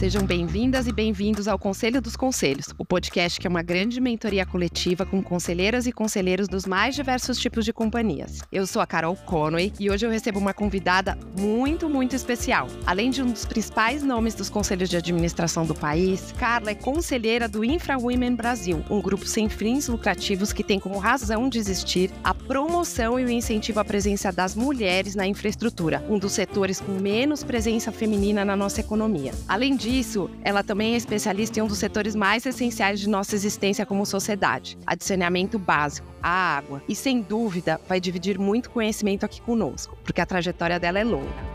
Sejam bem-vindas e bem-vindos ao Conselho dos Conselhos, o podcast que é uma grande mentoria coletiva com conselheiras e conselheiros dos mais diversos tipos de companhias. Eu sou a Carol Conway e hoje eu recebo uma convidada muito, muito especial. Além de um dos principais nomes dos conselhos de administração do país, Carla é conselheira do Infra Women Brasil, um grupo sem fins lucrativos que tem como razão de existir a promoção e o incentivo à presença das mulheres na infraestrutura, um dos setores com menos presença feminina na nossa economia. Além disso, disso, ela também é especialista em um dos setores mais essenciais de nossa existência como sociedade: adicionamento básico, a água. E sem dúvida, vai dividir muito conhecimento aqui conosco, porque a trajetória dela é longa.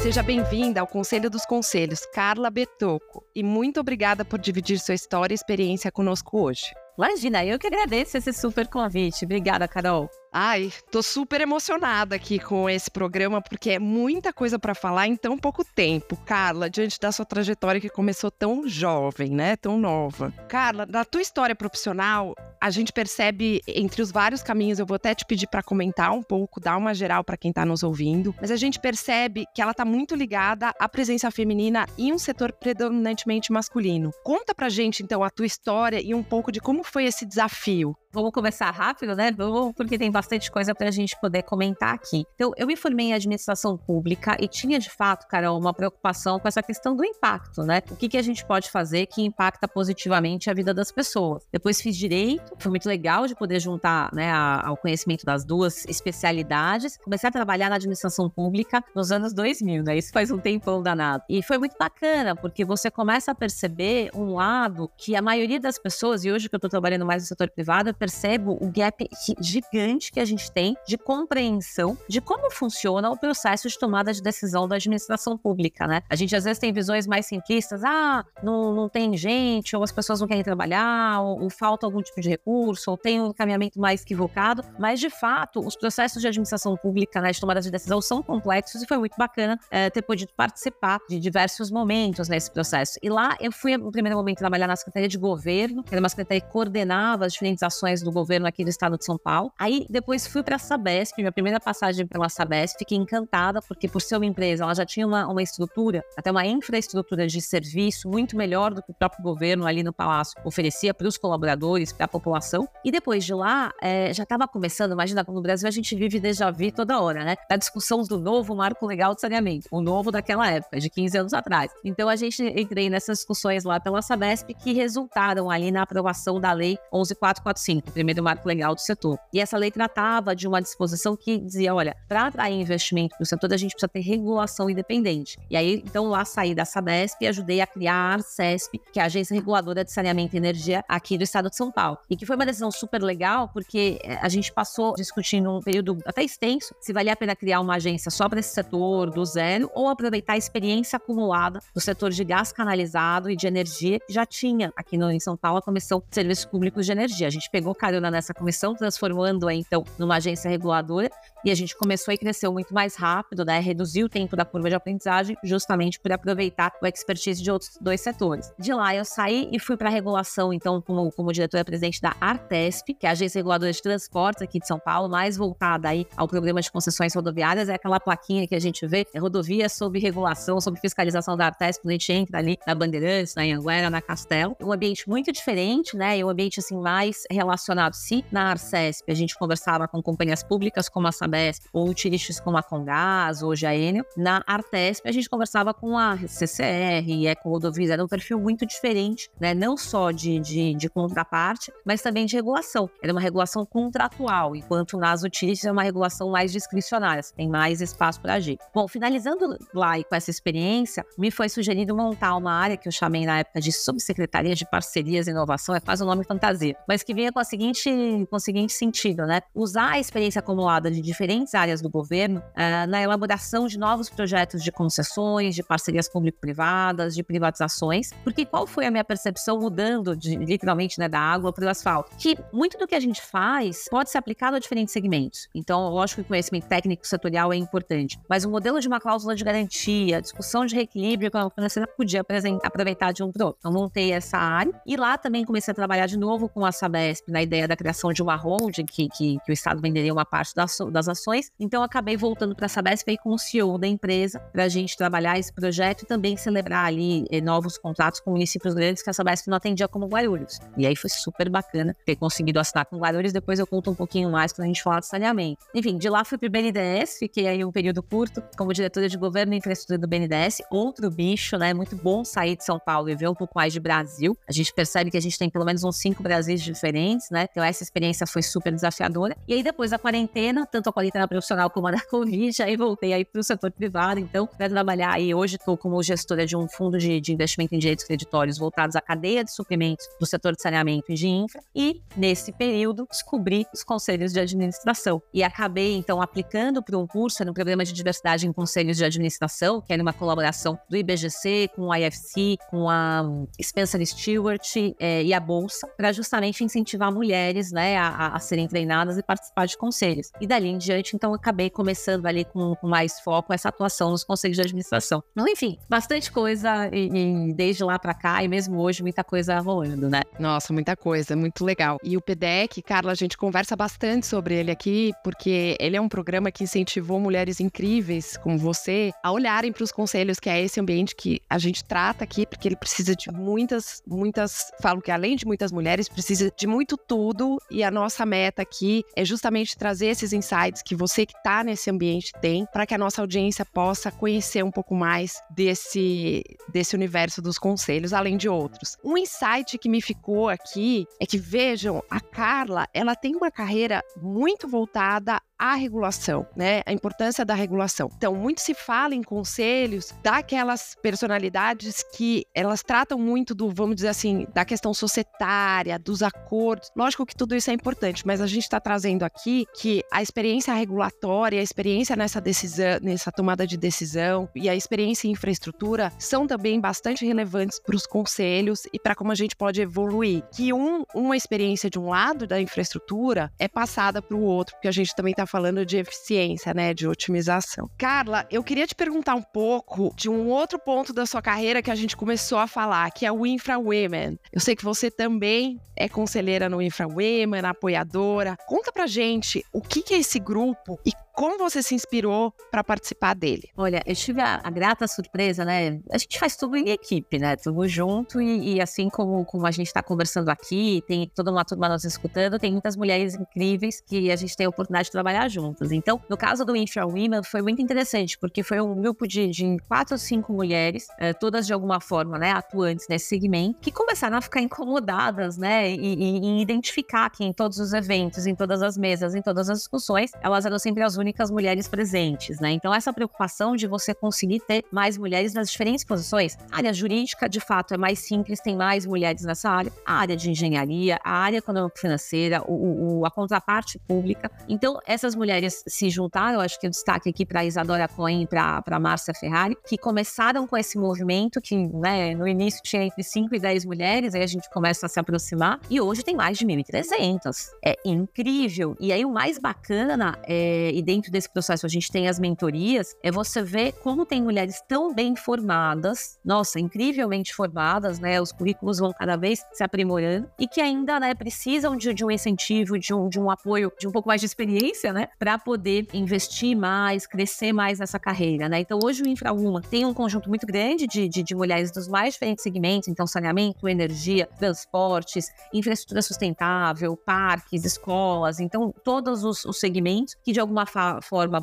Seja bem-vinda ao Conselho dos Conselhos, Carla Betoco, e muito obrigada por dividir sua história e experiência conosco hoje. Imagina, eu que agradeço esse super convite. Obrigada, Carol. Ai, tô super emocionada aqui com esse programa porque é muita coisa para falar em tão pouco tempo. Carla, diante da sua trajetória que começou tão jovem, né, tão nova. Carla, na tua história profissional, a gente percebe entre os vários caminhos, eu vou até te pedir para comentar um pouco, dar uma geral para quem tá nos ouvindo, mas a gente percebe que ela tá muito ligada à presença feminina em um setor predominantemente masculino. Conta pra gente então a tua história e um pouco de como foi esse desafio. Vamos começar rápido, né? Vamos, porque tem bastante coisa para a gente poder comentar aqui. Então, eu me formei em administração pública e tinha de fato, Carol, uma preocupação com essa questão do impacto, né? O que, que a gente pode fazer que impacta positivamente a vida das pessoas. Depois fiz direito, foi muito legal de poder juntar né, ao conhecimento das duas especialidades. Comecei a trabalhar na administração pública nos anos 2000, né? Isso faz um tempão danado. E foi muito bacana, porque você começa a perceber um lado que a maioria das pessoas, e hoje que eu estou trabalhando mais no setor privado, percebo o gap gigante que a gente tem de compreensão de como funciona o processo de tomada de decisão da administração pública, né? A gente às vezes tem visões mais simplistas, ah, não, não tem gente, ou as pessoas não querem trabalhar, ou, ou falta algum tipo de recurso, ou tem um encaminhamento mais equivocado, mas de fato, os processos de administração pública, né, de tomada de decisão são complexos e foi muito bacana é, ter podido participar de diversos momentos nesse processo. E lá eu fui, no primeiro momento, trabalhar na Secretaria de Governo, que era uma secretaria que coordenava as diferentes ações ações do governo aqui do estado de São Paulo. Aí depois fui para a Sabesp, minha primeira passagem pela Sabesp, fiquei encantada, porque por ser uma empresa, ela já tinha uma, uma estrutura, até uma infraestrutura de serviço muito melhor do que o próprio governo ali no Palácio oferecia para os colaboradores, para a população. E depois de lá, é, já estava começando, imagina, no Brasil a gente vive déjà vu toda hora, né? Da discussão do novo marco legal de saneamento, o novo daquela época, de 15 anos atrás. Então a gente entrei nessas discussões lá pela Sabesp que resultaram ali na aprovação da lei 11445 o primeiro marco legal do setor. E essa lei tratava de uma disposição que dizia, olha, para atrair investimento para o setor, a gente precisa ter regulação independente. E aí, então, lá saí da Sabesp e ajudei a criar a Arcesp, que é a Agência Reguladora de Saneamento e Energia aqui do estado de São Paulo. E que foi uma decisão super legal, porque eh, a gente passou discutindo um período até extenso se valia a pena criar uma agência só para esse setor do zero ou aproveitar a experiência acumulada do setor de gás canalizado e de energia que já tinha aqui no, em São Paulo a Comissão de Serviços Públicos de Energia. A gente pegou carona nessa comissão, transformando-a então numa agência reguladora, e a gente começou e cresceu muito mais rápido, né? Reduziu o tempo da curva de aprendizagem, justamente por aproveitar o expertise de outros dois setores. De lá eu saí e fui para a regulação, então, como, como diretora-presidente da Artesp, que é a agência reguladora de transportes aqui de São Paulo, mais voltada aí ao programa de concessões rodoviárias, é aquela plaquinha que a gente vê, é rodovia sob regulação, sob fiscalização da Artesp, quando a gente entra ali na Bandeirantes, na Anguera, na Castelo. Um ambiente muito diferente, né? E um ambiente assim mais relacionado relacionado, se na Arcesp a gente conversava com companhias públicas como a Sabesp, ou utilities como a Congás, hoje a Enel, na Artesp a gente conversava com a CCR, Eco Rodovias, era um perfil muito diferente, né? não só de, de, de contraparte, mas também de regulação. Era uma regulação contratual, enquanto nas utilities é uma regulação mais discricionária, tem mais espaço para agir. Bom, finalizando lá e com essa experiência, me foi sugerido montar uma área que eu chamei na época de Subsecretaria de Parcerias e Inovação, é quase um nome fantasia, mas que vinha com a seguinte, com o seguinte sentido, né? Usar a experiência acumulada de diferentes áreas do governo uh, na elaboração de novos projetos de concessões, de parcerias público-privadas, de privatizações, porque qual foi a minha percepção mudando de, literalmente né, da água para o asfalto? Que muito do que a gente faz pode ser aplicado a diferentes segmentos. Então, lógico que o conhecimento técnico setorial é importante, mas o modelo de uma cláusula de garantia, discussão de reequilíbrio a financeira podia aproveitar de um para outro. Então, montei essa área e lá também comecei a trabalhar de novo com a Sabesp na ideia da criação de uma holding, que, que, que o Estado venderia uma parte das, das ações. Então, acabei voltando para a Sabesp aí com o CEO da empresa para a gente trabalhar esse projeto e também celebrar ali eh, novos contratos com municípios grandes que a Sabesp não atendia como Guarulhos. E aí foi super bacana ter conseguido assinar com Guarulhos. Depois eu conto um pouquinho mais quando a gente falar de saneamento. Enfim, de lá fui para o BNDES, fiquei aí um período curto como diretora de governo e infraestrutura do BNDES. Outro bicho, né? Muito bom sair de São Paulo e ver um pouco mais de Brasil. A gente percebe que a gente tem pelo menos uns cinco Brasis diferentes, né? Então essa experiência foi super desafiadora. E aí depois da quarentena, tanto a quarentena profissional como a da Covid, aí voltei aí para o setor privado. Então, para trabalhar aí, hoje estou como gestora de um fundo de, de investimento em direitos creditórios voltados à cadeia de suprimentos do setor de saneamento e de infra. E nesse período descobri os conselhos de administração e acabei então aplicando para um curso no programa de diversidade em conselhos de administração, que era uma colaboração do IBGC com o IFC, com a Spencer Stewart é, e a Bolsa, para justamente incentivar mulheres né, a, a, serem treinadas e participar de conselhos. E dali em diante, então, acabei começando ali com, com mais foco essa atuação nos conselhos de administração. Então, enfim, bastante coisa e, e desde lá para cá, e mesmo hoje, muita coisa rolando, né? Nossa, muita coisa, muito legal. E o PDEC, Carla, a gente conversa bastante sobre ele aqui, porque ele é um programa que incentivou mulheres incríveis como você a olharem para os conselhos, que é esse ambiente que a gente trata aqui, porque ele precisa de muitas, muitas, falo que além de muitas mulheres, precisa de muito tudo, e a nossa meta aqui é justamente trazer esses insights que você que está nesse ambiente tem, para que a nossa audiência possa conhecer um pouco mais desse, desse universo dos conselhos, além de outros. Um insight que me ficou aqui é que vejam, a Carla, ela tem uma carreira muito voltada à regulação, né? A importância da regulação. Então, muito se fala em conselhos daquelas personalidades que elas tratam muito do, vamos dizer assim, da questão societária, dos acordos. Lógico que tudo isso é importante, mas a gente está trazendo aqui que a experiência regulatória, a experiência nessa decisão, nessa tomada de decisão e a experiência em infraestrutura são também bastante relevantes para os conselhos e para como a gente pode evoluir. Que um, uma experiência de um lado da infraestrutura é passada para o outro, porque a gente também está falando de eficiência, né, de otimização. Carla, eu queria te perguntar um pouco de um outro ponto da sua carreira que a gente começou a falar, que é o Infra Women. Eu sei que você também é conselheira no Infra Women, apoiadora. Conta pra gente o que é esse grupo e como você se inspirou para participar dele? Olha, eu tive a, a, grata surpresa, né? A gente faz tudo em equipe, né? Tudo junto e, e assim como, como a gente está conversando aqui, tem toda uma turma nos escutando, tem muitas mulheres incríveis que a gente tem a oportunidade de trabalhar juntas. Então, no caso do Infra Women, foi muito interessante, porque foi um grupo de, de quatro ou cinco mulheres, eh, todas de alguma forma, né, atuantes nesse segmento, que começaram a ficar incomodadas, né, e, e, e identificar que em todos os eventos, em todas as mesas, em todas as discussões, elas eram sempre as únicas únicas mulheres presentes, né? Então, essa preocupação de você conseguir ter mais mulheres nas diferentes posições. A área jurídica, de fato, é mais simples, tem mais mulheres nessa área. A área de engenharia, a área econômico-financeira, o, o, a contraparte pública. Então, essas mulheres se juntaram, acho que eu destaque aqui para Isadora Cohen e para Márcia Ferrari, que começaram com esse movimento que, né, no início tinha entre 5 e 10 mulheres, aí a gente começa a se aproximar, e hoje tem mais de 1.300. É incrível. E aí, o mais bacana é, e dentro desse processo a gente tem as mentorias, é você ver como tem mulheres tão bem formadas, nossa, incrivelmente formadas, né? Os currículos vão cada vez se aprimorando e que ainda, né, precisam de, de um incentivo, de um, de um apoio, de um pouco mais de experiência, né? Para poder investir mais, crescer mais nessa carreira, né? Então hoje o InfraUma tem um conjunto muito grande de, de, de mulheres dos mais diferentes segmentos, então saneamento, energia, transportes, infraestrutura sustentável, parques, escolas, então todos os, os segmentos que de alguma forma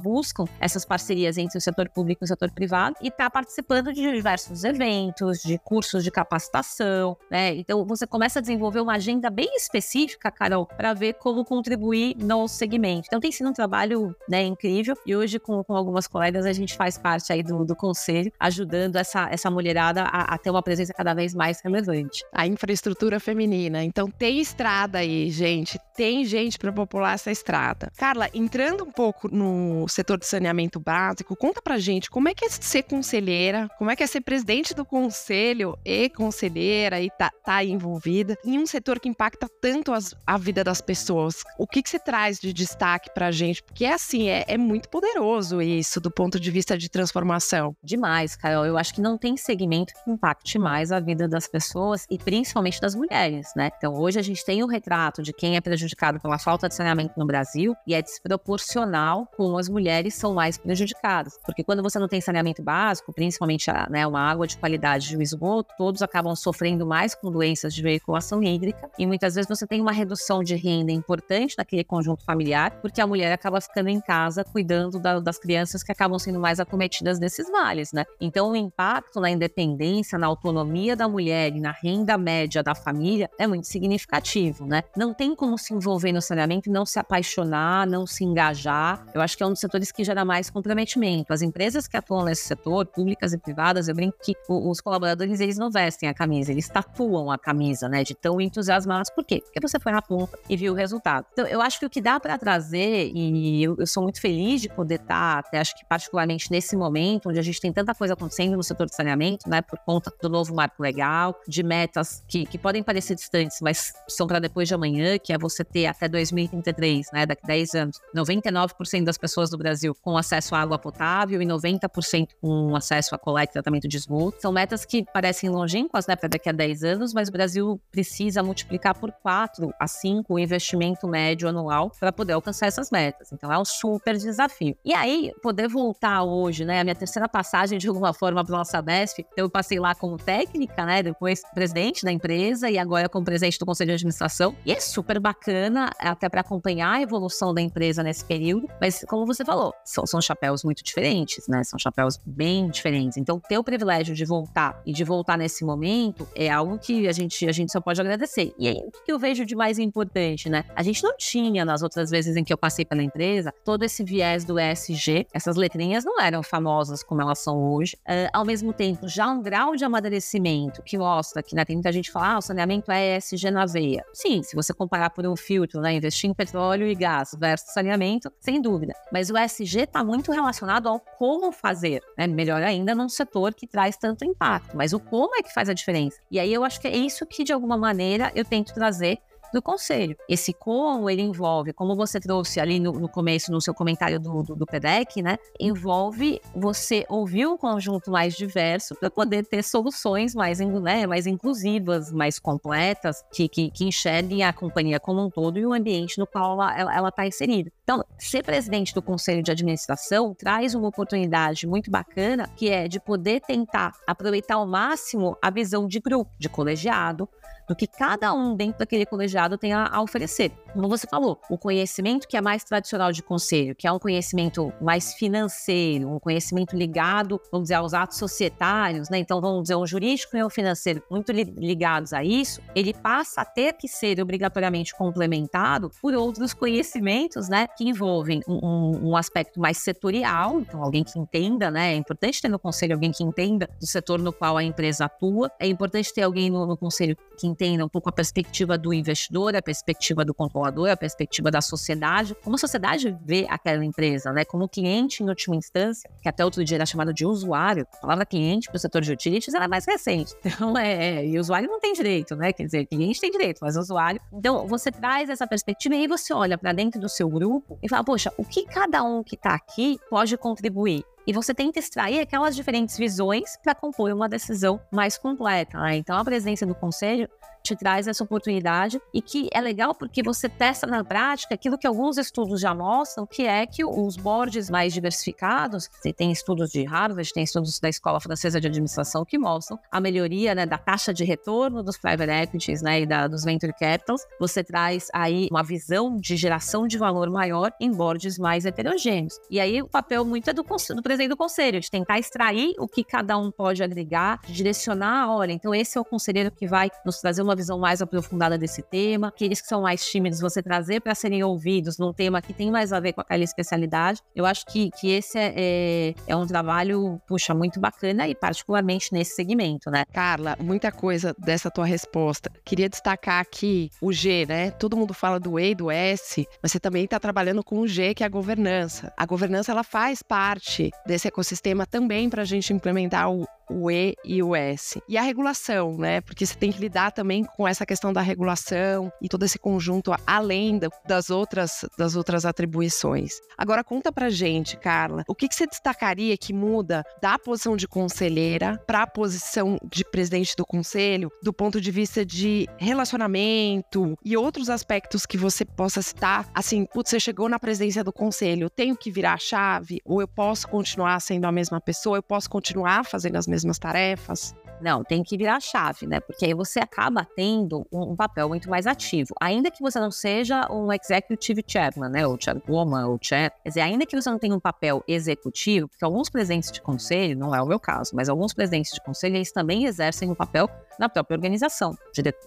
buscam essas parcerias entre o setor público e o setor privado e está participando de diversos eventos, de cursos de capacitação, né? Então você começa a desenvolver uma agenda bem específica, Carol, para ver como contribuir no segmento. Então tem sido um trabalho né, incrível e hoje com, com algumas colegas a gente faz parte aí do, do conselho, ajudando essa, essa mulherada a, a ter uma presença cada vez mais relevante. A infraestrutura feminina. Então tem estrada aí, gente. Tem gente para popular essa estrada. Carla, entrando um pouco no setor de saneamento básico, conta pra gente como é que é ser conselheira, como é que é ser presidente do conselho e conselheira e tá, tá envolvida em um setor que impacta tanto as, a vida das pessoas. O que, que você traz de destaque pra gente? Porque é assim, é, é muito poderoso isso do ponto de vista de transformação. Demais, Carol. Eu acho que não tem segmento que impacte mais a vida das pessoas e principalmente das mulheres, né? Então hoje a gente tem o um retrato de quem é prejudicado pela falta de saneamento no Brasil e é desproporcional geral, as mulheres são mais prejudicadas. Porque quando você não tem saneamento básico, principalmente né, uma água de qualidade de esgoto, todos acabam sofrendo mais com doenças de veiculação hídrica e muitas vezes você tem uma redução de renda importante naquele conjunto familiar, porque a mulher acaba ficando em casa cuidando da, das crianças que acabam sendo mais acometidas desses males, né? Então o impacto na independência, na autonomia da mulher e na renda média da família é muito significativo, né? Não tem como se envolver no saneamento e não se apaixonar, não se engajar. Eu acho que é um dos setores que gera mais comprometimento. As empresas que atuam nesse setor, públicas e privadas, eu brinco que os colaboradores eles não vestem a camisa, eles tatuam a camisa, né? De tão entusiasmados. Por quê? Porque você foi na ponta e viu o resultado. Então, eu acho que o que dá para trazer, e eu, eu, sou muito feliz de poder estar, tá, até acho que particularmente nesse momento, onde a gente tem tanta coisa acontecendo no setor de saneamento, né? Por conta do novo marco legal, de metas que, que podem parecer distantes, mas são para depois de amanhã, que é você ter até 2033, né? Daqui a 10 anos, 99% das pessoas do Brasil com acesso à água potável e 90% com acesso a coleta e tratamento de esgoto. São metas que parecem longínquas, né? Para daqui a 10 anos, mas o Brasil precisa multiplicar por 4 a 5 o investimento médio anual para poder alcançar essas metas. Então é um super desafio. E aí, poder voltar hoje, né? A minha terceira passagem de alguma forma para nossa Sabesp, eu passei lá como técnica, né? Depois presidente da empresa e agora como presidente do conselho de administração. E é super bacana até para acompanhar a evolução da empresa nesse período. Mas como você falou, são, são chapéus muito diferentes, né? São chapéus bem diferentes. Então ter o privilégio de voltar e de voltar nesse momento é algo que a gente a gente só pode agradecer. E aí, o que eu vejo de mais importante, né? A gente não tinha nas outras vezes em que eu passei pela empresa todo esse viés do ESG. Essas letrinhas não eram famosas como elas são hoje. Uh, ao mesmo tempo, já um grau de amadurecimento que mostra que, né, tem muita gente que fala, ah, o saneamento é ESG na veia. Sim, se você comparar por um filtro, né, investir em petróleo e gás versus saneamento, sem dúvida. Mas o ESG está muito relacionado ao como fazer, né? Melhor ainda num setor que traz tanto impacto. Mas o como é que faz a diferença. E aí eu acho que é isso que, de alguma maneira, eu tento trazer do conselho. Esse como ele envolve, como você trouxe ali no, no começo, no seu comentário do, do, do, PEDEC, né? Envolve você ouvir um conjunto mais diverso para poder ter soluções mais, né, mais inclusivas, mais completas, que, que, que, enxerguem a companhia como um todo e o ambiente no qual ela está inserida. Então, ser presidente do conselho de administração traz uma oportunidade muito bacana, que é de poder tentar aproveitar ao máximo a visão de grupo, de colegiado, do que cada um dentro daquele colegiado tem a, a, oferecer. Como você falou, o conhecimento que é mais tradicional de conselho, que é um conhecimento mais financeiro, um conhecimento ligado, vamos dizer, aos atos societários, né? Então, vamos dizer, um jurídico e um financeiro muito li ligados a isso, ele passa a ter que ser obrigatoriamente complementado por outros conhecimentos, né? Que envolvem um, um aspecto mais setorial, então alguém que entenda, né? É importante ter no conselho alguém que entenda do setor no qual a empresa atua, é importante ter alguém no, no conselho que entenda um pouco a perspectiva do investidor, a perspectiva do controlador, a perspectiva da sociedade, como a sociedade vê aquela empresa, né? Como cliente em última instância, que até outro dia era chamado de usuário. A palavra cliente para o setor de utilities era mais recente. Então, é, é, e usuário não tem direito, né? Quer dizer, cliente tem direito, mas usuário. Então, você traz essa perspectiva e aí você olha para dentro do seu grupo e fala, poxa, o que cada um que está aqui pode contribuir? E você tenta extrair aquelas diferentes visões para compor uma decisão mais completa. Né? Então, a presença do conselho te traz essa oportunidade e que é legal porque você testa na prática aquilo que alguns estudos já mostram, que é que os boards mais diversificados, tem estudos de Harvard, tem estudos da Escola Francesa de Administração que mostram a melhoria né, da taxa de retorno dos private equities né, e da, dos venture capitals. Você traz aí uma visão de geração de valor maior em boards mais heterogêneos. E aí o papel muito é do, do presidente do conselho, de tentar extrair o que cada um pode agregar, direcionar, olha, então esse é o conselheiro que vai nos trazer uma visão mais aprofundada desse tema, aqueles que são mais tímidos você trazer para serem ouvidos num tema que tem mais a ver com aquela especialidade. Eu acho que, que esse é, é, é um trabalho, puxa, muito bacana e particularmente nesse segmento, né? Carla, muita coisa dessa tua resposta. Queria destacar aqui o G, né? Todo mundo fala do E e do S, mas você também está trabalhando com o G, que é a governança. A governança ela faz parte desse ecossistema também para a gente implementar o o E e o S. E a regulação, né? Porque você tem que lidar também com essa questão da regulação e todo esse conjunto além das outras, das outras atribuições. Agora conta pra gente, Carla, o que, que você destacaria que muda da posição de conselheira para a posição de presidente do conselho, do ponto de vista de relacionamento e outros aspectos que você possa citar? Assim, putz, você chegou na presidência do conselho, eu tenho que virar a chave ou eu posso continuar sendo a mesma pessoa, eu posso continuar fazendo as mesmas tarefas? Não, tem que virar a chave, né? Porque aí você acaba tendo um, um, papel muito mais ativo. Ainda que você não seja um executive chairman, né? Ou chairwoman, ou chair. Quer dizer, ainda que você não tenha um papel executivo, porque alguns presidentes de conselho, não é o meu caso, mas alguns presidentes de conselho, eles também exercem um papel na própria organização,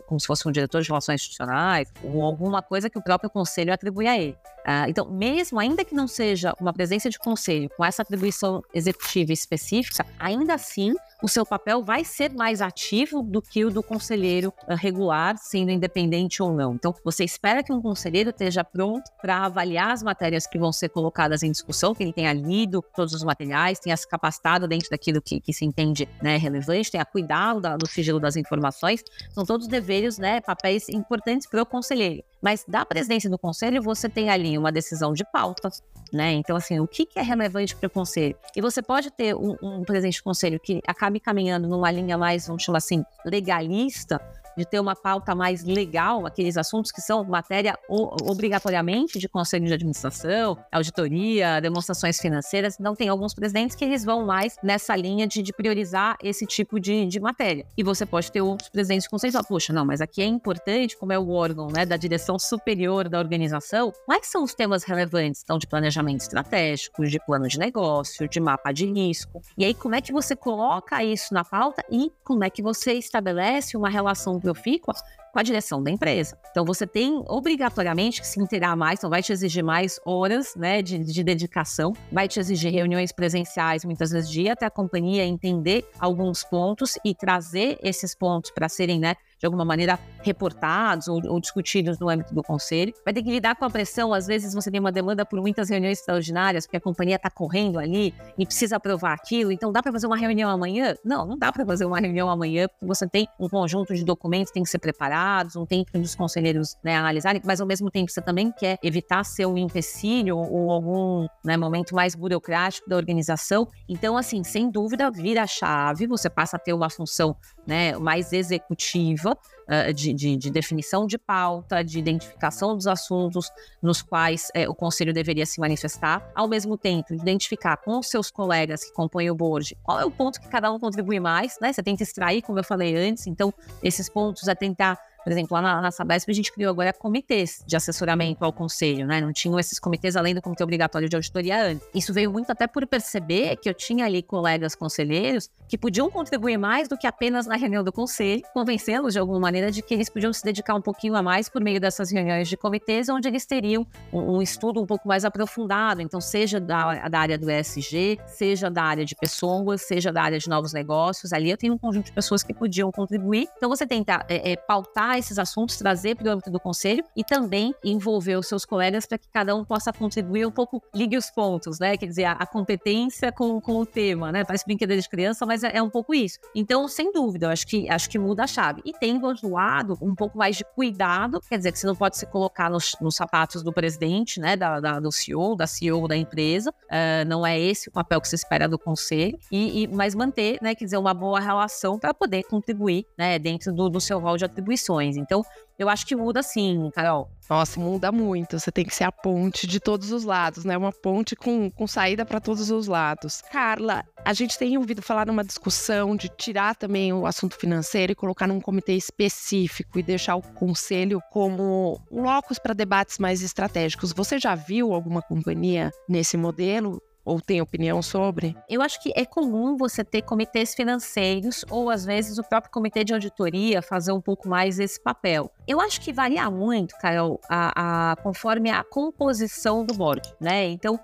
como se fosse um diretor de relações institucionais, ou alguma coisa que o próprio conselho atribui a ele. Uh, então, mesmo ainda que não seja uma presença de conselho com essa atribuição executiva específica, ainda assim o seu papel vai ser mais ativo do que o do conselheiro uh, regular, sendo independente ou não. Então, você espera que um conselheiro esteja pronto para avaliar as matérias que vão ser colocadas em discussão, que ele tenha lido todos os materiais, tenha se capacitado dentro daquilo que, que se entende né, relevante, tenha cuidado da, do sigilo das informações. São todos deveres, né, papéis importantes para o conselheiro. Mas da presidência do conselho, você tem ali uma decisão de pauta, né? Então, assim, o que, que é relevante para o conselho? E você pode ter um, um presidente de conselho que acabe caminhando numa linha mais, vamos chamar assim, legalista, de ter uma pauta mais legal, aqueles assuntos que são matéria obrigatoriamente de conselho de administração, auditoria, demonstrações financeiras. Não tem alguns presidentes que eles vão mais nessa linha de, de priorizar esse tipo de, de, matéria. E você pode ter outros presidentes que falam, puxa, não, mas aqui é importante, como é o órgão né, da direção superior da organização, quais são os temas relevantes? Então, de planejamento estratégico, de plano de negócio, de mapa de risco. E aí, como é que você coloca isso na pauta e como é que você estabelece uma relação profícua com a direção da empresa. Então você tem obrigatoriamente que se inteirar mais, então vai te exigir mais horas né, de, de dedicação, vai te exigir reuniões presenciais muitas vezes dia até a companhia entender alguns pontos e trazer esses pontos para serem né, de alguma maneira reportados ou, ou, discutidos no âmbito do conselho. Vai ter que lidar com a pressão, às vezes você tem uma demanda por muitas reuniões extraordinárias, porque a companhia está correndo ali e precisa aprovar aquilo, então dá para fazer uma reunião amanhã? Não, não dá para fazer uma reunião amanhã, porque você tem um conjunto de documentos que tem que ser preparados, um tempo dos conselheiros né, analisarem, mas ao mesmo tempo você também quer evitar ser um empecilho ou algum né, momento mais burocrático da organização. Então, assim, sem dúvida, vira a chave, você passa a ter uma função né, mais executiva uh, de, de, de, definição de pauta, de identificação dos assuntos nos quais uh, o conselho deveria se manifestar, ao mesmo tempo identificar com os seus colegas que compõem o board qual é o ponto que cada um contribui mais, né? Você tenta extrair, como eu falei antes, então esses pontos é tentar por exemplo, lá na, na Sabesp a gente criou agora comitês de assessoramento ao conselho, né? Não tinham esses comitês além do comitê obrigatório de auditoria antes. Isso veio muito até por perceber que eu tinha ali colegas conselheiros que podiam contribuir mais do que apenas na reunião do conselho, convencê-los de alguma maneira de que eles podiam se dedicar um pouquinho a mais por meio dessas reuniões de comitês, onde eles teriam um, um estudo um pouco mais aprofundado, então seja da, da área do ESG, seja da área de pessoas, seja da área de novos negócios, ali eu tenho um conjunto de pessoas que podiam contribuir. Então você tenta é, é, pautar esses assuntos, trazer para o âmbito do conselho e também envolver os seus colegas para que cada um possa contribuir um pouco, ligue os pontos, né? Quer dizer, a, a competência com, com o tema, né? Parece brincadeira de criança, mas é, é, um pouco isso. Então, sem dúvida, eu acho que, acho que muda a chave. E tem, do outro lado, um pouco mais de cuidado, quer dizer, que você não pode se colocar nos, nos sapatos do presidente, né? Da, da, do CEO, da CEO da empresa. Uh, não é esse o papel que se espera do conselho, e, e mas manter, né? Quer dizer, uma boa relação para poder contribuir, né? Dentro do, do seu rol de atribuições. Então, eu acho que muda sim, Carol. Nossa, muda muito. Você tem que ser a ponte de todos os lados, né? Uma ponte com, com saída para todos os lados. Carla, a gente tem ouvido falar numa discussão de tirar também o assunto financeiro e colocar num comitê específico e deixar o conselho como um locus para debates mais estratégicos. Você já viu alguma companhia nesse modelo? Ou tem opinião sobre? Eu acho que é comum você ter comitês financeiros ou às vezes o próprio comitê de auditoria fazer um pouco mais esse papel. Eu acho que varia muito, Carol, a, a conforme a composição do board, né? Então,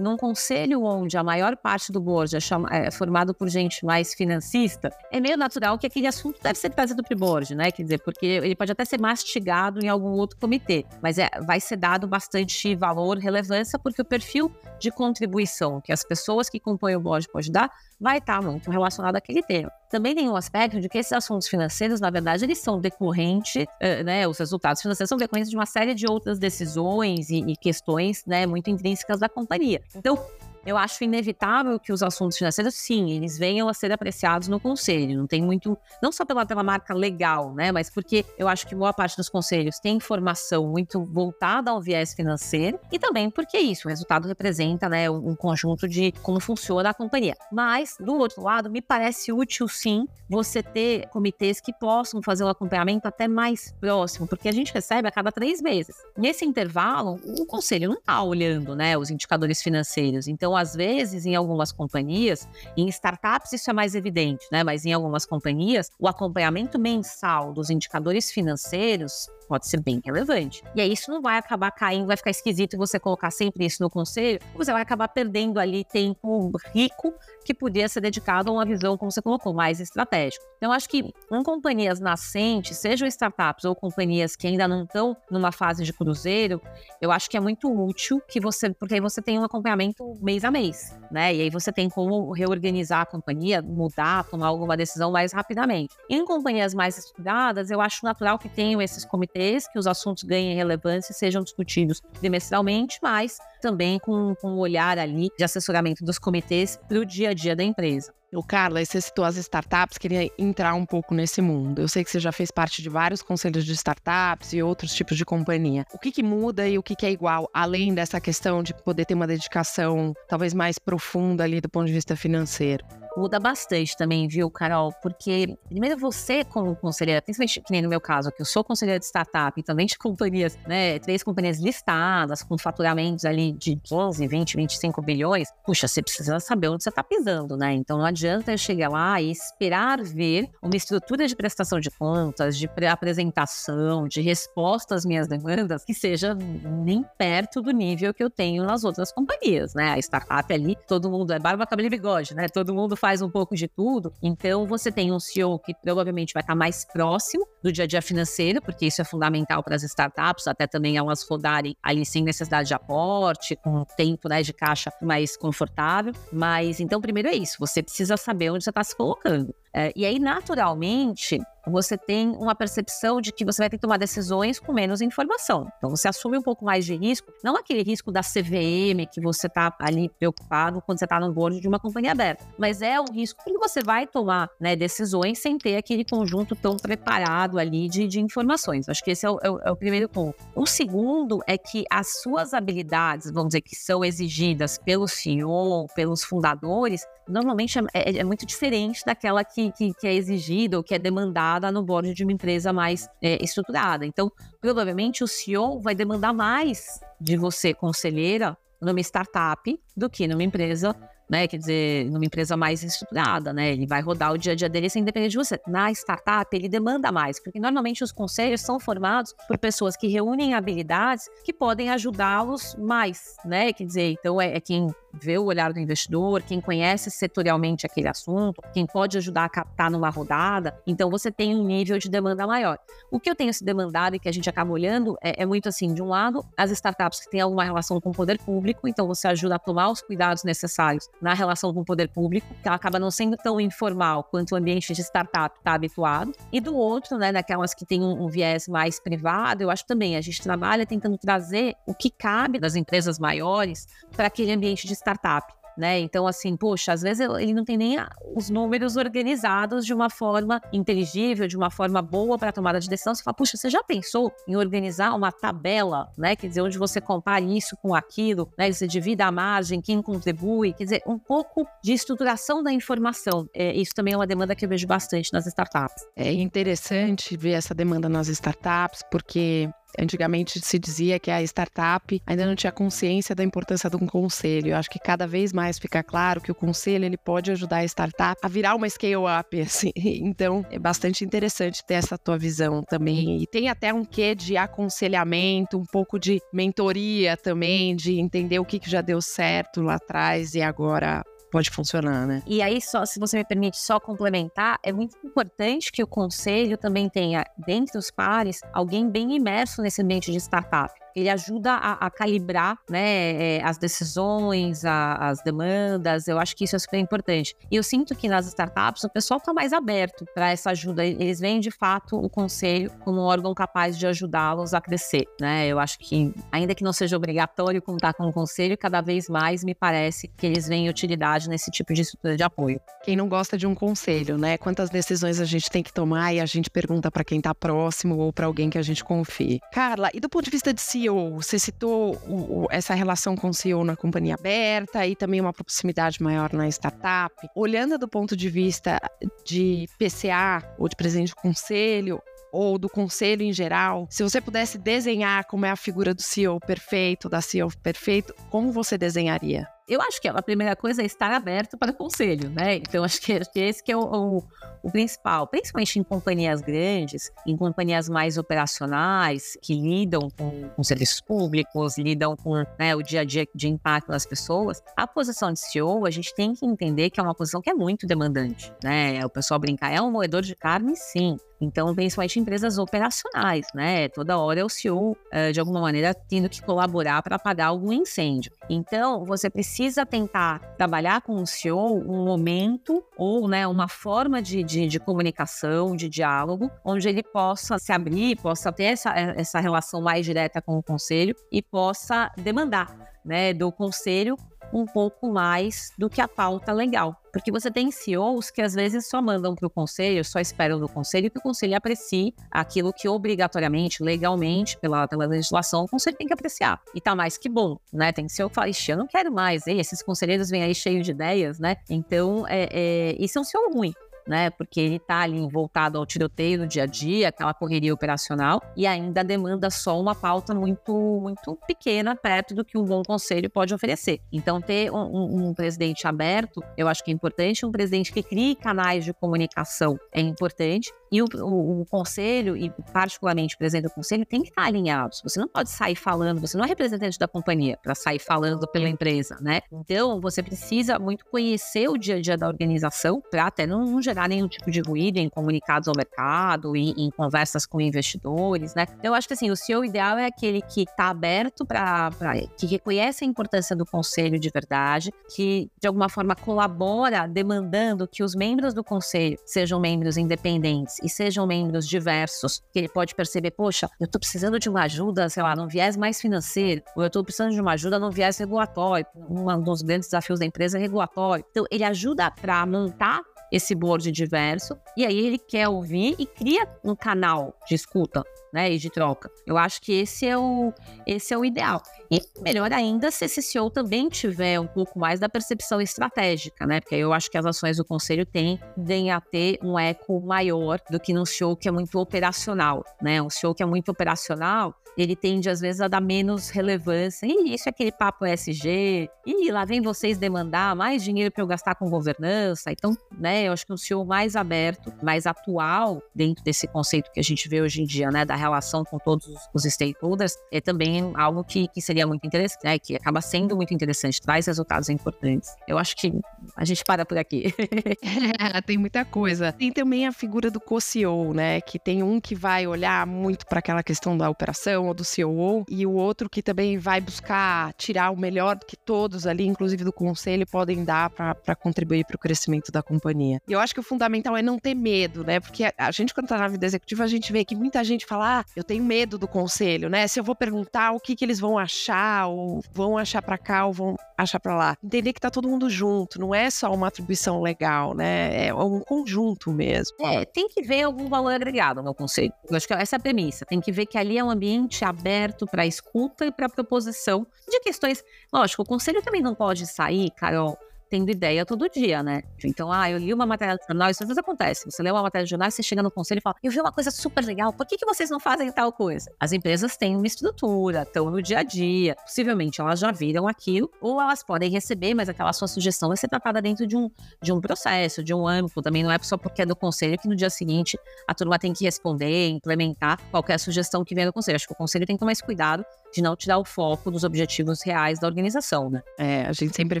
num conselho onde a maior parte do board é, chama, é, formado por gente mais financista, é meio natural que aquele assunto deve ser trazido para o board, né? Quer dizer, porque ele pode até ser mastigado em algum outro comitê, mas é, vai ser dado bastante valor, relevância, porque o perfil de contribuição que as pessoas que compõem o board pode dar vai estar muito relacionado àquele tema. Também tem um aspecto de que esses assuntos financeiros, na verdade, eles são decorrentes, eh, né, os resultados financeiros são decorrentes de uma série de outras decisões e, e questões, né, muito intrínsecas da companhia. Então, eu acho inevitável que os assuntos financeiros, sim, eles venham a ser apreciados no conselho. Não tem muito, não só pela, pela marca legal, né, mas porque eu acho que boa parte dos conselhos tem informação muito voltada ao viés financeiro e também porque isso, o resultado representa, né, um conjunto de como funciona a companhia. Mas, do outro lado, me parece útil, sim, você ter comitês que possam fazer um acompanhamento até mais próximo, porque a gente recebe a cada três meses. Nesse intervalo, o conselho não está olhando, né, os indicadores financeiros. Então, às vezes, em algumas companhias, em startups isso é mais evidente, né? Mas em algumas companhias, o acompanhamento mensal dos indicadores financeiros pode ser bem relevante. E aí isso não vai acabar caindo, vai ficar esquisito você colocar sempre isso no conselho, você vai acabar perdendo ali tempo rico que podia ser dedicado a uma visão, como você colocou, mais estratégica. Então, acho que em companhias nascentes, sejam startups ou companhias que ainda não estão numa fase de cruzeiro, eu acho que é muito útil que você, porque aí você tem um acompanhamento mês a mês, né? E aí você tem como reorganizar a companhia, mudar, tomar alguma decisão mais rapidamente. Em companhias mais estudadas, eu acho natural que tenham esses comitês, que os assuntos ganhem relevância e sejam discutidos trimestralmente, mas também com, com um olhar ali de assessoramento dos comitês para o dia a dia da empresa. O Carla, você citou as startups, queria entrar um pouco nesse mundo. Eu sei que você já fez parte de vários conselhos de startups e outros tipos de companhia. O que, que muda e o que, que é igual, além dessa questão de poder ter uma dedicação talvez mais profunda ali do ponto de vista financeiro? Muda bastante também, viu, Carol? Porque, primeiro, você, como conselheira, principalmente que nem no meu caso, que eu sou conselheira de startup e também de companhias, né? Três companhias listadas, com faturamentos ali de 15, 20, 25 bilhões. Puxa, você precisa saber onde você está pisando, né? Então não adianta eu chegar lá e esperar ver uma estrutura de prestação de contas, de apresentação, de resposta às minhas demandas que seja nem perto do nível que eu tenho nas outras companhias, né? A startup ali, todo mundo é barba, cabelo e bigode, né? Todo mundo faz faz um pouco de tudo. Então, você tem um CEO que provavelmente vai estar mais próximo do dia a dia financeiro, porque isso é fundamental para as startups, até também elas rodarem ali sem necessidade de aporte, com tempo né, de caixa mais confortável. Mas, então, primeiro é isso, você precisa saber onde você está se colocando. É, e aí, naturalmente, você tem uma percepção de que você vai ter que tomar decisões com menos informação. Então, você assume um pouco mais de risco, não aquele risco da CVM que você está ali preocupado quando você está no board de uma companhia aberta, mas é um risco porque você vai tomar né, decisões sem ter aquele conjunto tão preparado ali de, de informações. Acho que esse é o, é, o, é o, primeiro ponto. O segundo é que as suas habilidades, vamos dizer, que são exigidas pelo CEO, pelos fundadores, normalmente é, é, é muito diferente daquela que, que, que é exigida ou que é demandada no board de uma empresa mais é, estruturada. Então, provavelmente o CEO vai demandar mais de você, conselheira, numa startup do que numa empresa né? Quer dizer, numa empresa mais estruturada, né? Ele vai rodar o dia a dia dele sem depender de você. Na startup, ele demanda mais, porque normalmente os conselhos são formados por pessoas que reúnem habilidades que podem ajudá-los mais, né? Quer dizer, então é, é quem vê o olhar do investidor, quem conhece setorialmente aquele assunto, quem pode ajudar a captar numa rodada. Então você tem um nível de demanda maior. O que eu tenho se demandado e que a gente acaba olhando é, é muito assim, de um lado, as startups que têm alguma relação com o poder público, então você ajuda a tomar os cuidados necessários na relação com o poder público, que ela acaba não sendo tão informal quanto o ambiente de startup está habituado. E do outro, né, naquelas que têm um, um viés mais privado, eu acho também a gente trabalha tentando trazer o que cabe das empresas maiores para aquele ambiente de startup né? Então, assim, poxa, às vezes ele não tem nem os números organizados de uma forma inteligível, de uma forma boa para tomada de decisão. Você fala, puxa, você já pensou em organizar uma tabela, né? Quer dizer, onde você compare isso com aquilo, né? Você divida a margem, quem contribui, quer dizer, um pouco de estruturação da informação. É, isso também é uma demanda que eu vejo bastante nas startups. É interessante ver essa demanda nas startups, porque Antigamente se dizia que a startup ainda não tinha consciência da importância de um conselho. Eu acho que cada vez mais fica claro que o conselho ele pode ajudar a startup a virar uma scale-up, assim. Então, é bastante interessante ter essa tua visão também. E tem até um quê de aconselhamento, um pouco de mentoria também, de entender o que, que já deu certo lá atrás e agora pode funcionar, né? E aí, só se você me permite só complementar, é muito importante que o conselho também tenha, dentre os pares, alguém bem imerso nesse ambiente de startup ele ajuda a, a calibrar né, é, as decisões, a, as demandas. Eu acho que isso é super importante. E eu sinto que nas startups o pessoal está mais aberto para essa ajuda. Eles veem de fato o conselho como um órgão capaz de ajudá-los a crescer. Né? Eu acho que, ainda que não seja obrigatório contar com o conselho, cada vez mais me parece que eles veem utilidade nesse tipo de estrutura de apoio. Quem não gosta de um conselho, né? Quantas decisões a gente tem que tomar e a gente pergunta para quem está próximo ou para alguém que a gente confie. Carla, e do ponto de vista de CEO, você citou o, o, essa relação com o CEO na companhia aberta e também uma proximidade maior na startup. Olhando do ponto de vista de PCA ou de presidente de conselho, ou do conselho em geral, se você pudesse desenhar como é a figura do CEO perfeito, da CEO perfeito, como você desenharia? Eu acho que a primeira coisa é estar aberto para conselho, né? Então, acho que, acho que esse que é o, o, o, principal, principalmente em companhias grandes, em companhias mais operacionais, que lidam com, com serviços públicos, lidam com né, o dia a dia de impacto das pessoas. A posição de CEO, a gente tem que entender que é uma posição que é muito demandante, né? O pessoal brincar, é um moedor de carne, sim. Então, principalmente empresas operacionais, né? Toda hora é o CEO, eh, de alguma maneira, tendo que colaborar para apagar algum incêndio. Então, você precisa tentar trabalhar com o CEO um momento ou né, uma forma de, de, de comunicação, de diálogo, onde ele possa se abrir, possa ter essa, essa relação mais direta com o conselho e possa demandar né, do conselho um pouco mais do que a pauta legal. Porque você tem CEOs que às vezes só mandam para o conselho, só esperam do conselho que o conselho aprecie aquilo que obrigatoriamente, legalmente, pela, pela legislação, o conselho tem que apreciar. E tá mais que bom, né? Tem CEO que fala, ixi, eu não quero mais, esses conselheiros vêm aí cheios de ideias, né? Então, é, é, isso é um CEO ruim né? Porque ele está ali voltado ao tiroteio no dia a dia, aquela correria operacional, e ainda demanda só uma pauta muito, muito pequena perto do que um bom conselho pode oferecer. Então, ter um, um, um presidente aberto, eu acho que é importante, um presidente que crie canais de comunicação é importante, e o, o, o, conselho, e particularmente o presidente do conselho, tem que estar alinhados. Você não pode sair falando, você não é representante da companhia para sair falando pela empresa, né? Então, você precisa muito conhecer o dia a dia da organização para até não, não, gerar nenhum tipo de ruído em comunicados ao mercado, em, em conversas com investidores, né? Então, eu acho que assim, o CEO ideal é aquele que está aberto para. que reconhece a importância do conselho de verdade, que de alguma forma colabora demandando que os membros do conselho sejam membros independentes e sejam membros diversos, que ele pode perceber, poxa, eu estou precisando de uma ajuda, sei lá, num viés mais financeiro, ou eu estou precisando de uma ajuda num viés regulatório. Um dos grandes desafios da empresa é regulatório. Então, ele ajuda para montar esse board diverso, e aí ele quer ouvir e cria um canal de escuta, né, e de troca. Eu acho que esse é o, esse é o ideal. E melhor ainda se esse CEO também tiver um pouco mais da percepção estratégica, né, porque eu acho que as ações do conselho tendem a ter um eco maior do que num CEO que é muito operacional, né, um CEO que é muito operacional, ele tende às vezes a dar menos relevância. E isso é aquele papo SG. E lá vem vocês demandar mais dinheiro para eu gastar com governança. Então, né, eu acho que um CEO mais aberto, mais atual dentro desse conceito que a gente vê hoje em dia, né, da relação com todos os stakeholders, é também algo que, que seria muito interessante, né, que acaba sendo muito interessante, traz resultados importantes. Eu acho que a gente para por aqui. é, tem muita coisa. Tem também a figura do co-CEO, né, que tem um que vai olhar muito para aquela questão da operação, ou do CEO, e o outro que também vai buscar tirar o melhor que todos ali, inclusive do conselho, podem dar para contribuir para o crescimento da companhia. E eu acho que o fundamental é não ter medo, né? Porque a, a gente, quando está na vida executiva, a gente vê que muita gente fala: ah, eu tenho medo do conselho, né? Se eu vou perguntar o que, que eles vão achar, ou vão achar para cá, ou vão achar para lá. Entender que tá todo mundo junto, não é só uma atribuição legal, né? É um conjunto mesmo. É, tem que ver algum valor agregado no conselho. Eu acho que essa é a premissa. Tem que ver que ali é um ambiente aberto para escuta e para proposição de questões. Lógico, o conselho também não pode sair, Carol, tendo ideia todo dia, né? Então, ah, eu li uma matéria de jornal, isso às vezes acontece. Você lê uma matéria de jornal, você chega no conselho e fala, eu vi uma coisa super legal, por que, que vocês não fazem tal coisa? As empresas têm uma estrutura, estão no dia a dia, possivelmente elas já viram aquilo, ou elas podem receber, mas aquela sua sugestão vai ser tratada dentro de um, de um processo, de um âmbito, também não é só porque é do conselho que no dia seguinte a turma tem que responder, implementar qualquer sugestão que venha do conselho. Acho que o conselho tem que tomar esse cuidado de não tirar o foco dos objetivos reais da organização, né? É, a gente sempre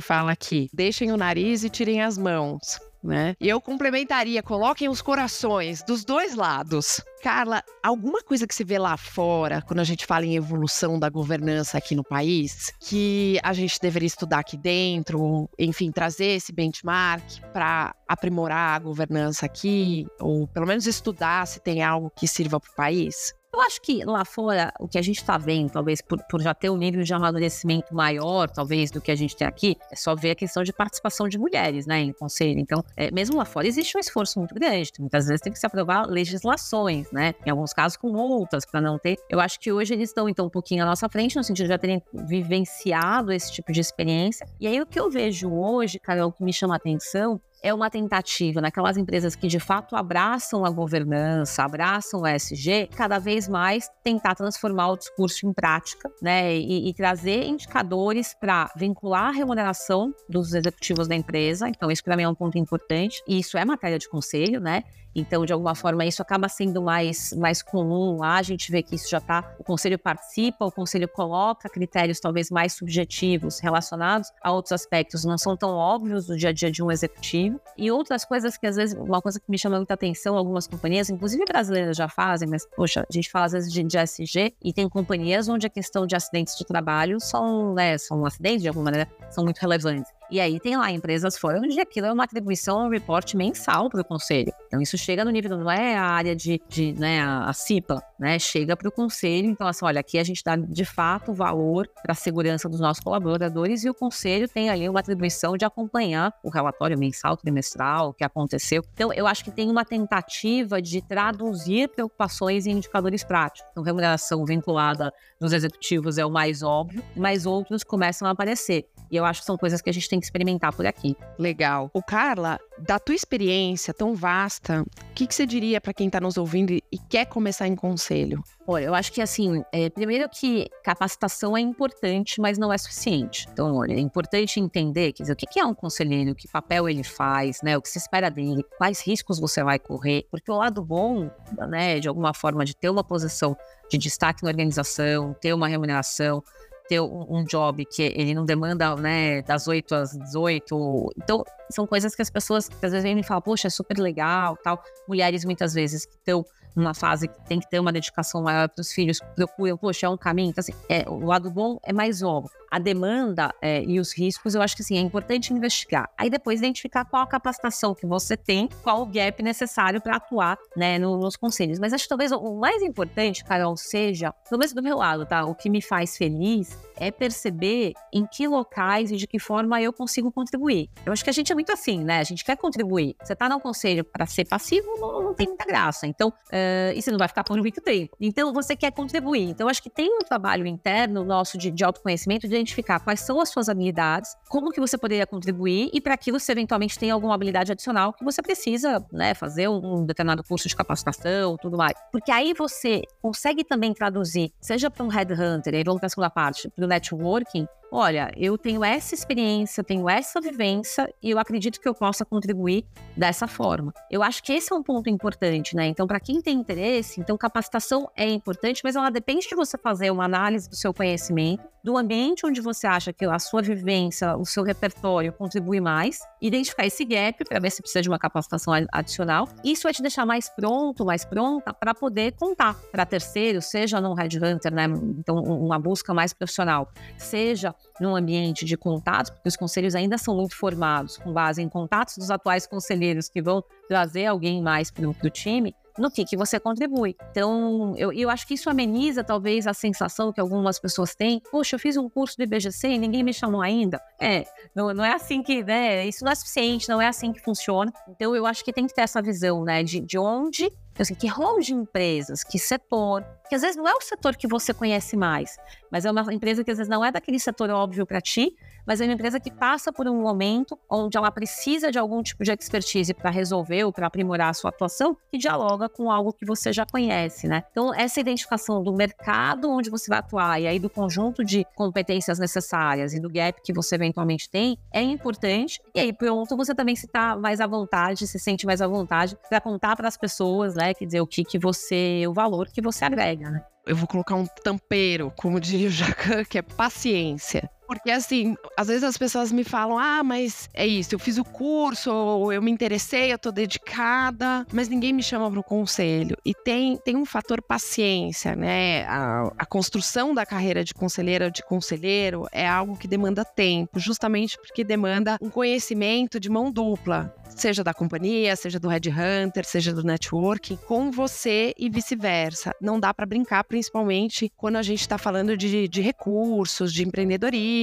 fala aqui, deixem o nariz e tirem as mãos né? E eu complementaria, coloquem os corações dos dois lados. Carla, alguma coisa que se vê lá fora, quando a gente fala em evolução da governança aqui no país, que a gente deveria estudar aqui dentro, enfim, trazer esse benchmark para aprimorar a governança aqui, ou pelo menos estudar se tem algo que sirva para o país? Eu acho que lá fora, o que a gente está vendo, talvez por, por, já ter um nível de amadurecimento maior, talvez, do que a gente tem aqui, é só ver a questão de participação de mulheres, né, em conselho. Então, é, mesmo lá fora, existe um esforço muito grande. Muitas vezes tem que se aprovar legislações, né, em alguns casos com multas, para não ter. Eu acho que hoje eles estão, então, um pouquinho à nossa frente, no sentido de já terem vivenciado esse tipo de experiência. E aí, o que eu vejo hoje, Carol, que me chama a atenção, é uma tentativa naquelas empresas que de fato abraçam a governança, abraçam o ESG, cada vez mais tentar transformar o discurso em prática, né? E, e trazer indicadores para vincular a remuneração dos executivos da empresa. Então, isso para mim é um ponto importante. E isso é matéria de conselho, né? Então, de alguma forma, isso acaba sendo mais, mais comum lá. A gente vê que isso já está. O conselho participa, o conselho coloca critérios talvez mais subjetivos relacionados a outros aspectos, não são tão óbvios do dia a dia de um executivo. E outras coisas que, às vezes, uma coisa que me chama muita atenção, algumas companhias, inclusive brasileiras já fazem, mas, poxa, a gente fala às vezes de, de SG e tem companhias onde a questão de acidentes de trabalho são, né, são acidentes de alguma maneira, são muito relevantes. E aí tem lá empresas fora onde aquilo é uma atribuição, um report mensal para o conselho. Então isso chega no nível, não é a área de, de né, a, CIPA, né? Chega para o conselho, então assim, olha, aqui a gente dá de fato valor para a segurança dos nossos colaboradores e o conselho tem ali uma atribuição de acompanhar o relatório mensal, trimestral, o que aconteceu. Então eu acho que tem uma tentativa de traduzir preocupações em indicadores práticos. Então remuneração vinculada nos executivos é o mais óbvio, mas outros começam a aparecer. E eu acho que são coisas que a gente tem que experimentar por aqui. Legal. O Carla, da tua experiência tão vasta, o que, que você diria para quem está nos ouvindo e quer começar em conselho? Olha, eu acho que assim, é, primeiro que capacitação é importante, mas não é suficiente. Então, olha, é importante entender, quer dizer, o que é um conselheiro, que papel ele faz, né? O que se espera dele, quais riscos você vai correr, porque o lado bom, né, de alguma forma, de ter uma posição de destaque na organização, ter uma remuneração, ter um, um, job que ele não demanda, né, das 8 às 18. Então, são coisas que as pessoas às vezes vêm me falam, poxa, é super legal, tal. Mulheres muitas vezes que estão numa fase que tem que ter uma dedicação maior para os filhos, procuram, poxa, é um caminho. Então, assim, é, o lado bom é mais óbvio a demanda é, e os riscos, eu acho que sim, é importante investigar. Aí depois identificar qual a capacitação que você tem, qual o gap necessário para atuar né, no, nos conselhos. Mas acho que talvez o mais importante, Carol, seja, pelo menos do meu lado, tá? O que me faz feliz é perceber em que locais e de que forma eu consigo contribuir. Eu acho que a gente é muito assim, né? A gente quer contribuir. Você está no conselho para ser passivo, não, não, tem muita graça. Então, uh, e você não vai ficar por muito tempo. Então, você quer contribuir. Então, acho que tem um trabalho interno nosso de, de autoconhecimento, de identificar quais são as suas habilidades, como que você poderia contribuir e para aquilo se eventualmente tem alguma habilidade adicional que você precisa, né, fazer um determinado curso de capacitação, tudo mais. Porque aí você consegue também traduzir, seja para um headhunter, aí vamos para a segunda parte, para o networking, olha, eu tenho essa experiência, tenho essa vivência e eu acredito que eu possa contribuir dessa forma. Eu acho que esse é um ponto importante, né? Então, para quem tem interesse, então capacitação é importante, mas ela depende de você fazer uma análise do seu conhecimento, do ambiente onde você acha que a sua vivência, o seu repertório contribui mais, identificar esse gap para ver se precisa de uma capacitação adicional. Isso vai te deixar mais pronto, mais pronta para poder contar para terceiros, seja num headhunter, né? Então, uma busca mais profissional, seja num ambiente de contatos, porque os conselhos ainda são muito formados, com base em contatos dos atuais conselheiros que vão trazer alguém mais para o time, no que, que você contribui. Então, eu, eu acho que isso ameniza talvez a sensação que algumas pessoas têm. Poxa, eu fiz um curso do IBGC e ninguém me chamou ainda. É, não, não é assim que, né? Isso não é suficiente, não é assim que funciona. Então, eu acho que tem que ter essa visão, né? De, de onde que rol de empresas, que setor, que às vezes não é o setor que você conhece mais, mas é uma empresa que às vezes não é daquele setor óbvio para ti, mas é uma empresa que passa por um momento onde ela precisa de algum tipo de expertise para resolver ou para aprimorar a sua atuação, que dialoga com algo que você já conhece, né? Então, essa identificação do mercado onde você vai atuar e aí do conjunto de competências necessárias e do gap que você eventualmente tem é importante. E aí, pronto, você também se está mais à vontade, se sente mais à vontade para contar para as pessoas, né? Quer dizer, o que, que você, o valor que você agrega, né? Eu vou colocar um tampeiro, como diria o Jacan, que é paciência Porque assim, às vezes as pessoas me falam: ah, mas é isso, eu fiz o curso, ou eu me interessei, eu tô dedicada, mas ninguém me chama para o conselho. E tem, tem um fator paciência, né? A, a construção da carreira de conselheira ou de conselheiro é algo que demanda tempo, justamente porque demanda um conhecimento de mão dupla seja da companhia, seja do headhunter, seja do networking, com você e vice-versa. Não dá para brincar, principalmente quando a gente está falando de, de, recursos, de empreendedorismo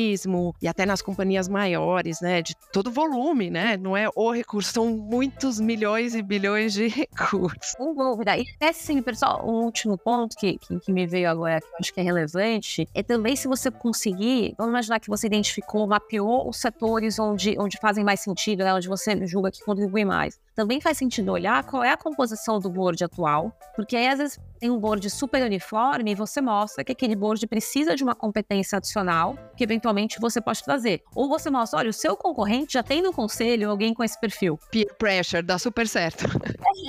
e até nas companhias maiores, né? De todo volume, né? Não é o recurso, são muitos milhões e bilhões de recursos. Um dúvida. E até sim, pessoal, um último ponto que, que, que me veio agora, que eu acho que é relevante, é também se você conseguir, vamos imaginar que você identificou, mapeou os setores onde, onde fazem mais sentido, né? Onde você julga que contribui mais. Também faz sentido olhar qual é a composição do board atual, porque aí às vezes tem um board super uniforme e você mostra que aquele board precisa de uma competência adicional que eventualmente você pode trazer. Ou você mostra, olha, o seu concorrente já tem no conselho alguém com esse perfil. Peer pressure, dá super certo.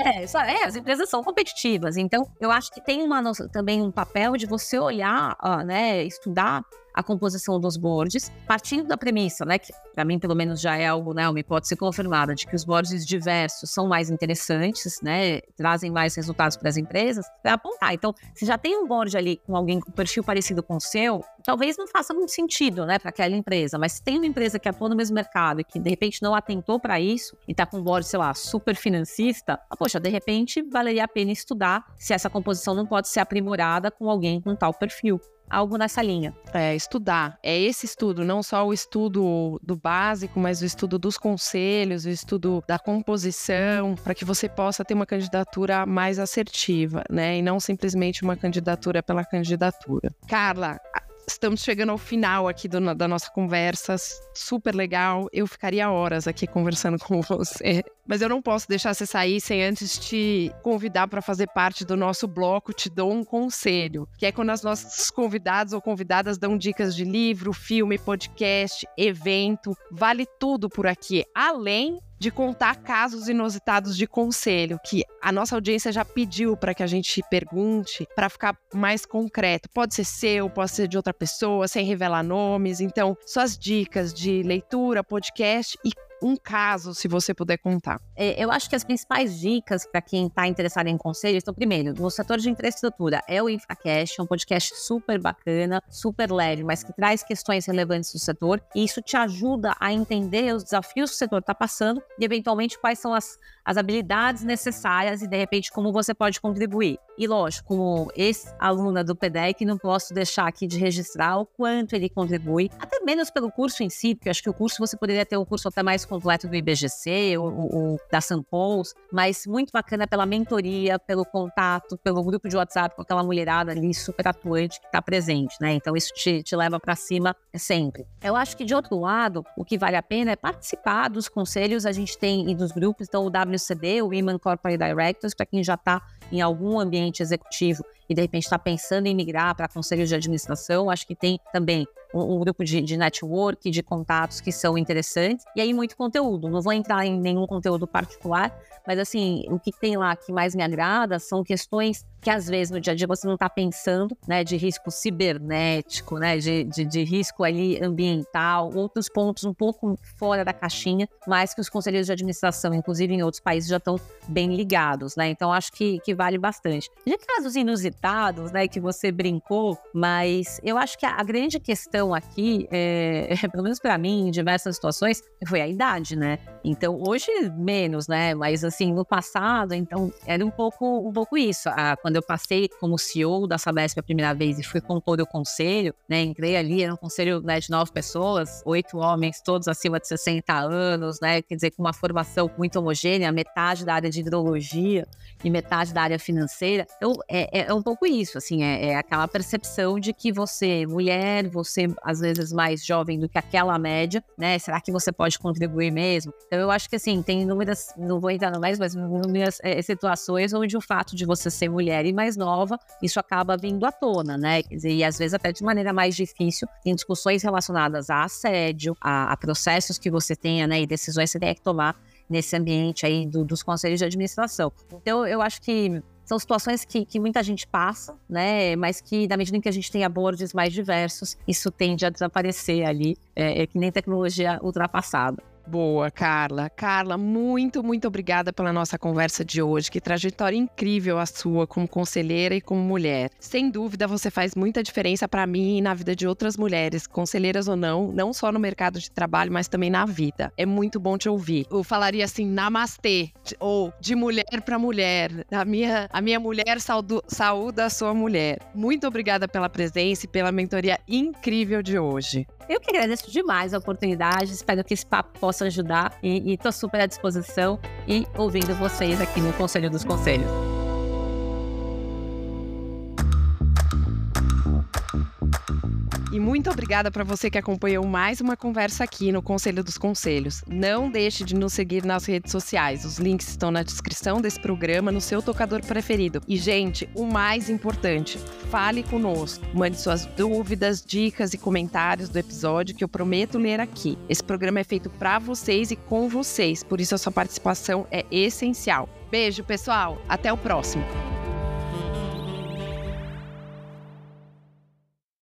É, é as empresas são competitivas, então eu acho que tem uma, também um papel de você olhar, ó, né, estudar a composição dos boards, partindo da premissa, né, que para mim pelo menos já é algo, né, uma hipótese confirmada de que os boards diversos são mais interessantes, né, trazem mais resultados para as empresas, para apontar. Então, se já tem um board ali com alguém com perfil parecido com o seu, talvez não faça muito sentido, né, para aquela empresa, mas se tem uma empresa que atua no mesmo mercado e que de repente não atentou para isso e está com um board, sei lá, super financista, ah, poxa, de repente valeria a pena estudar se essa composição não pode ser aprimorada com alguém com tal perfil algo nessa linha. É, estudar. É esse estudo, não só o estudo do básico, mas o estudo dos conselhos, o estudo da composição, para que você possa ter uma candidatura mais assertiva, né? E não simplesmente uma candidatura pela candidatura. Carla, Estamos chegando ao final aqui do, da nossa conversa, super legal. Eu ficaria horas aqui conversando com você, mas eu não posso deixar você sair sem antes te convidar para fazer parte do nosso bloco Te Dou um Conselho, que é quando as nossas convidadas ou convidadas dão dicas de livro, filme, podcast, evento, vale tudo por aqui, além de contar casos inusitados de conselho, que a nossa audiência já pediu para que a gente pergunte, para ficar mais concreto. Pode ser seu, pode ser de outra pessoa, sem revelar nomes. Então, suas dicas de leitura, podcast e um caso, se você puder contar. É, eu acho que as principais dicas para quem está interessado em conselhos, então, primeiro, no setor de infraestrutura, é o InfraCast, é um podcast super bacana, super leve, mas que traz questões relevantes do setor, e isso te ajuda a entender os desafios que o setor está passando e, eventualmente, quais são as, as habilidades necessárias e, de repente, como você pode contribuir. E, lógico, como ex-aluna do PDEC, não posso deixar aqui de registrar o quanto ele contribui, até menos pelo curso em si, porque eu acho que o curso você poderia ter um curso até mais completo do IBGC ou, ou da Sampons, mas muito bacana pela mentoria, pelo contato, pelo grupo de WhatsApp com aquela mulherada ali super atuante que está presente, né? Então isso te, te leva para cima sempre. Eu acho que de outro lado, o que vale a pena é participar dos conselhos, a gente tem e dos grupos, então o WCD, o Women Corporate Directors, para quem já está em algum ambiente executivo e de repente está pensando em migrar para conselhos de administração, acho que tem também um, um grupo de, de, network, de contatos que são interessantes. E aí, muito conteúdo. Não vou entrar em nenhum conteúdo particular, mas assim, o que tem lá que mais me agrada são questões que às vezes no dia a dia você não está pensando, né, de risco cibernético, né, de, de, de, risco ali ambiental, outros pontos um pouco fora da caixinha, mas que os conselheiros de administração, inclusive em outros países, já estão bem ligados, né? Então acho que, que vale bastante. De casos inusitados, né, que você brincou, mas eu acho que a, a grande questão aqui, é, é pelo menos para mim, em diversas situações, foi a idade, né? Então hoje menos, né? Mas assim no passado, então era um pouco um pouco isso. Ah, quando quando eu passei como CEO da Sabesp a primeira vez e fui com todo o conselho, né, entrei ali, era um conselho né, de nove pessoas, oito homens, todos acima de 60 anos, né, quer dizer, com uma formação muito homogênea, metade da área de hidrologia e metade da área financeira. Então, é, é um pouco isso, assim, é, é aquela percepção de que você, mulher, você às vezes mais jovem do que aquela média, né, será que você pode contribuir mesmo? Então, eu acho que, assim, tem inúmeras, não vou entrar mais, mas inúmeras é, situações onde o fato de você ser mulher série mais nova, isso acaba vindo à tona, né? Quer dizer, e às vezes até de maneira mais difícil, em discussões relacionadas a assédio, a, a processos que você tenha, né? E decisões que você tem que tomar nesse ambiente aí do, dos conselhos de administração. Então, eu acho que são situações que, que muita gente passa, né? Mas que, na medida em que a gente tem abordes mais diversos, isso tende a desaparecer ali, é, é que nem tecnologia ultrapassada. Boa, Carla. Carla, muito, muito obrigada pela nossa conversa de hoje. Que trajetória incrível a sua como conselheira e como mulher. Sem dúvida, você faz muita diferença para mim e na vida de outras mulheres, conselheiras ou não, não só no mercado de trabalho, mas também na vida. É muito bom te ouvir. Eu falaria assim, namastê, ou de mulher para mulher. A minha, a minha mulher saúda a sua mulher. Muito obrigada pela presença e pela mentoria incrível de hoje. Eu que agradeço demais a oportunidade, espero que esse papo possa ajudar e estou super à disposição e ouvindo vocês aqui no Conselho dos Conselhos. E muito obrigada para você que acompanhou mais uma conversa aqui no Conselho dos Conselhos. Não deixe de nos seguir nas redes sociais. Os links estão na descrição desse programa, no seu tocador preferido. E, gente, o mais importante, fale conosco. Mande suas dúvidas, dicas e comentários do episódio que eu prometo ler aqui. Esse programa é feito para vocês e com vocês, por isso a sua participação é essencial. Beijo, pessoal. Até o próximo.